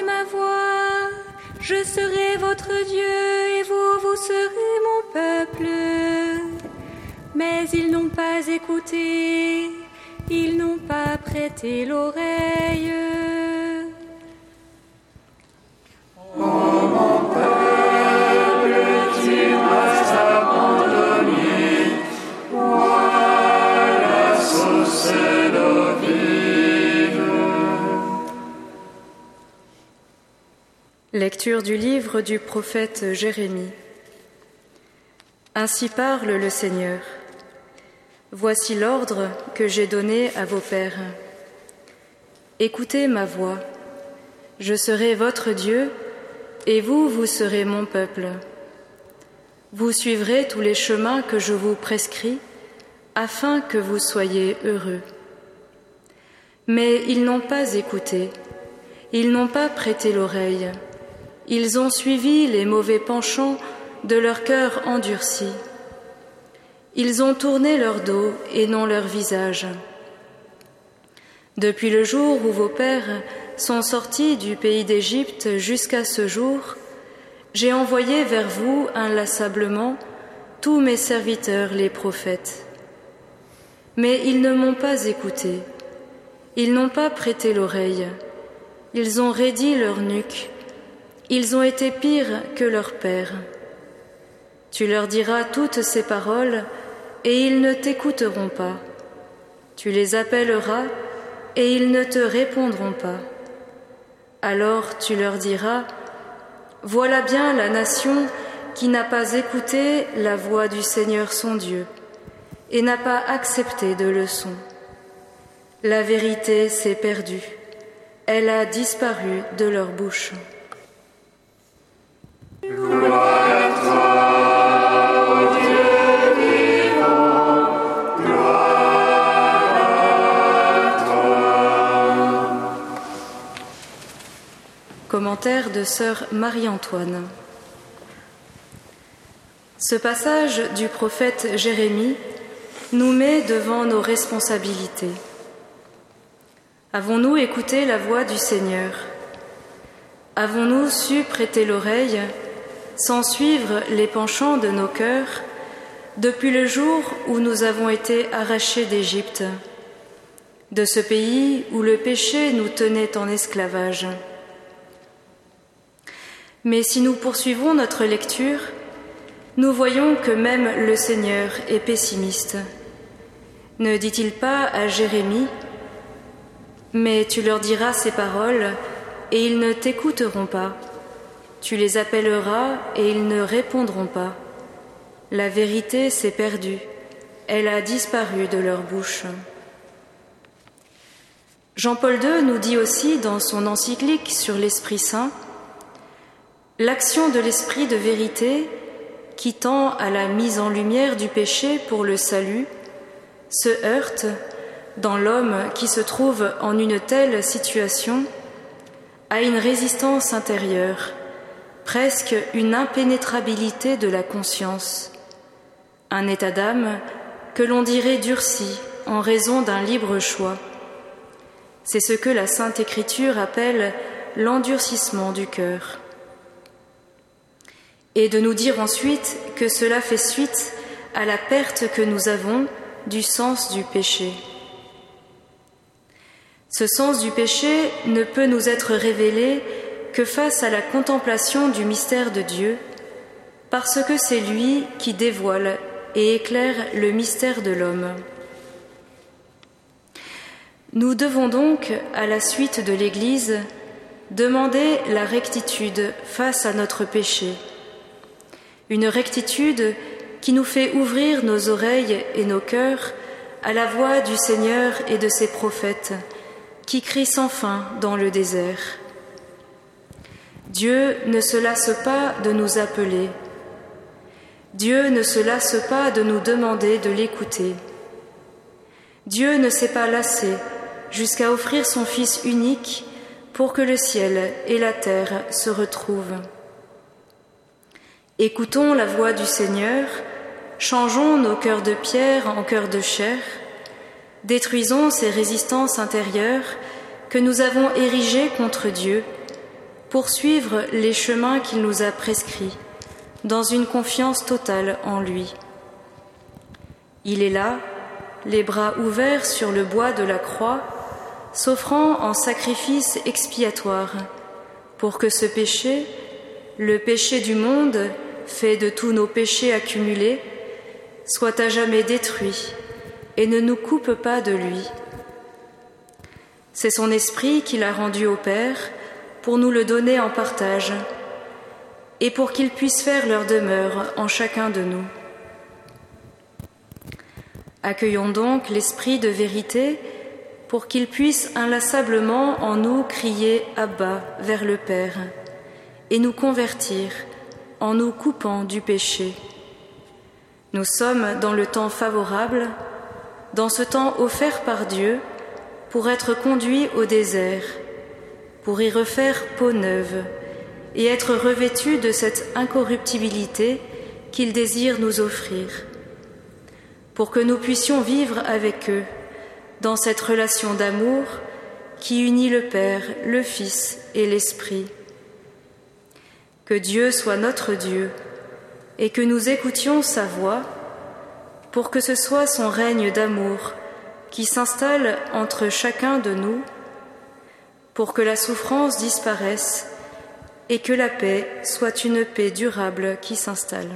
ma voix, je serai votre Dieu et vous, vous serez mon peuple. Mais ils n'ont pas écouté, ils n'ont pas prêté l'oreille. Lecture du livre du prophète Jérémie. Ainsi parle le Seigneur. Voici l'ordre que j'ai donné à vos pères. Écoutez ma voix. Je serai votre Dieu et vous, vous serez mon peuple. Vous suivrez tous les chemins que je vous prescris afin que vous soyez heureux. Mais ils n'ont pas écouté, ils n'ont pas prêté l'oreille ils ont suivi les mauvais penchants de leur cœur endurci. Ils ont tourné leur dos et non leur visage. Depuis le jour où vos pères sont sortis du pays d'Égypte jusqu'à ce jour, j'ai envoyé vers vous inlassablement tous mes serviteurs les prophètes. Mais ils ne m'ont pas écouté, ils n'ont pas prêté l'oreille, ils ont raidi leur nuque ils ont été pires que leurs pères. Tu leur diras toutes ces paroles, et ils ne t'écouteront pas. Tu les appelleras, et ils ne te répondront pas. Alors tu leur diras, Voilà bien la nation qui n'a pas écouté la voix du Seigneur son Dieu, et n'a pas accepté de leçon. La vérité s'est perdue, elle a disparu de leur bouche. Commentaire de sœur Marie-Antoine. Ce passage du prophète Jérémie nous met devant nos responsabilités. Avons-nous écouté la voix du Seigneur? Avons-nous su prêter l'oreille sans suivre les penchants de nos cœurs depuis le jour où nous avons été arrachés d'Égypte, de ce pays où le péché nous tenait en esclavage. Mais si nous poursuivons notre lecture, nous voyons que même le Seigneur est pessimiste. Ne dit-il pas à Jérémie, Mais tu leur diras ces paroles, et ils ne t'écouteront pas. Tu les appelleras et ils ne répondront pas. La vérité s'est perdue, elle a disparu de leur bouche. Jean-Paul II nous dit aussi dans son encyclique sur l'Esprit Saint, L'action de l'Esprit de vérité, qui tend à la mise en lumière du péché pour le salut, se heurte, dans l'homme qui se trouve en une telle situation, à une résistance intérieure presque une impénétrabilité de la conscience, un état d'âme que l'on dirait durci en raison d'un libre choix. C'est ce que la Sainte Écriture appelle l'endurcissement du cœur. Et de nous dire ensuite que cela fait suite à la perte que nous avons du sens du péché. Ce sens du péché ne peut nous être révélé que face à la contemplation du mystère de Dieu, parce que c'est lui qui dévoile et éclaire le mystère de l'homme. Nous devons donc, à la suite de l'Église, demander la rectitude face à notre péché, une rectitude qui nous fait ouvrir nos oreilles et nos cœurs à la voix du Seigneur et de ses prophètes, qui crient sans fin dans le désert. Dieu ne se lasse pas de nous appeler. Dieu ne se lasse pas de nous demander de l'écouter. Dieu ne s'est pas lassé jusqu'à offrir son Fils unique pour que le ciel et la terre se retrouvent. Écoutons la voix du Seigneur, changeons nos cœurs de pierre en cœurs de chair, détruisons ces résistances intérieures que nous avons érigées contre Dieu poursuivre les chemins qu'il nous a prescrits, dans une confiance totale en lui. Il est là, les bras ouverts sur le bois de la croix, s'offrant en sacrifice expiatoire, pour que ce péché, le péché du monde, fait de tous nos péchés accumulés, soit à jamais détruit et ne nous coupe pas de lui. C'est son esprit qu'il a rendu au Père pour nous le donner en partage et pour qu'il puisse faire leur demeure en chacun de nous. Accueillons donc l'Esprit de vérité pour qu'il puisse inlassablement en nous crier à bas vers le Père et nous convertir en nous coupant du péché. Nous sommes dans le temps favorable, dans ce temps offert par Dieu pour être conduits au désert, pour y refaire peau neuve et être revêtus de cette incorruptibilité qu'il désire nous offrir, pour que nous puissions vivre avec eux dans cette relation d'amour qui unit le Père, le Fils et l'Esprit. Que Dieu soit notre Dieu et que nous écoutions sa voix pour que ce soit son règne d'amour qui s'installe entre chacun de nous, pour que la souffrance disparaisse et que la paix soit une paix durable qui s'installe.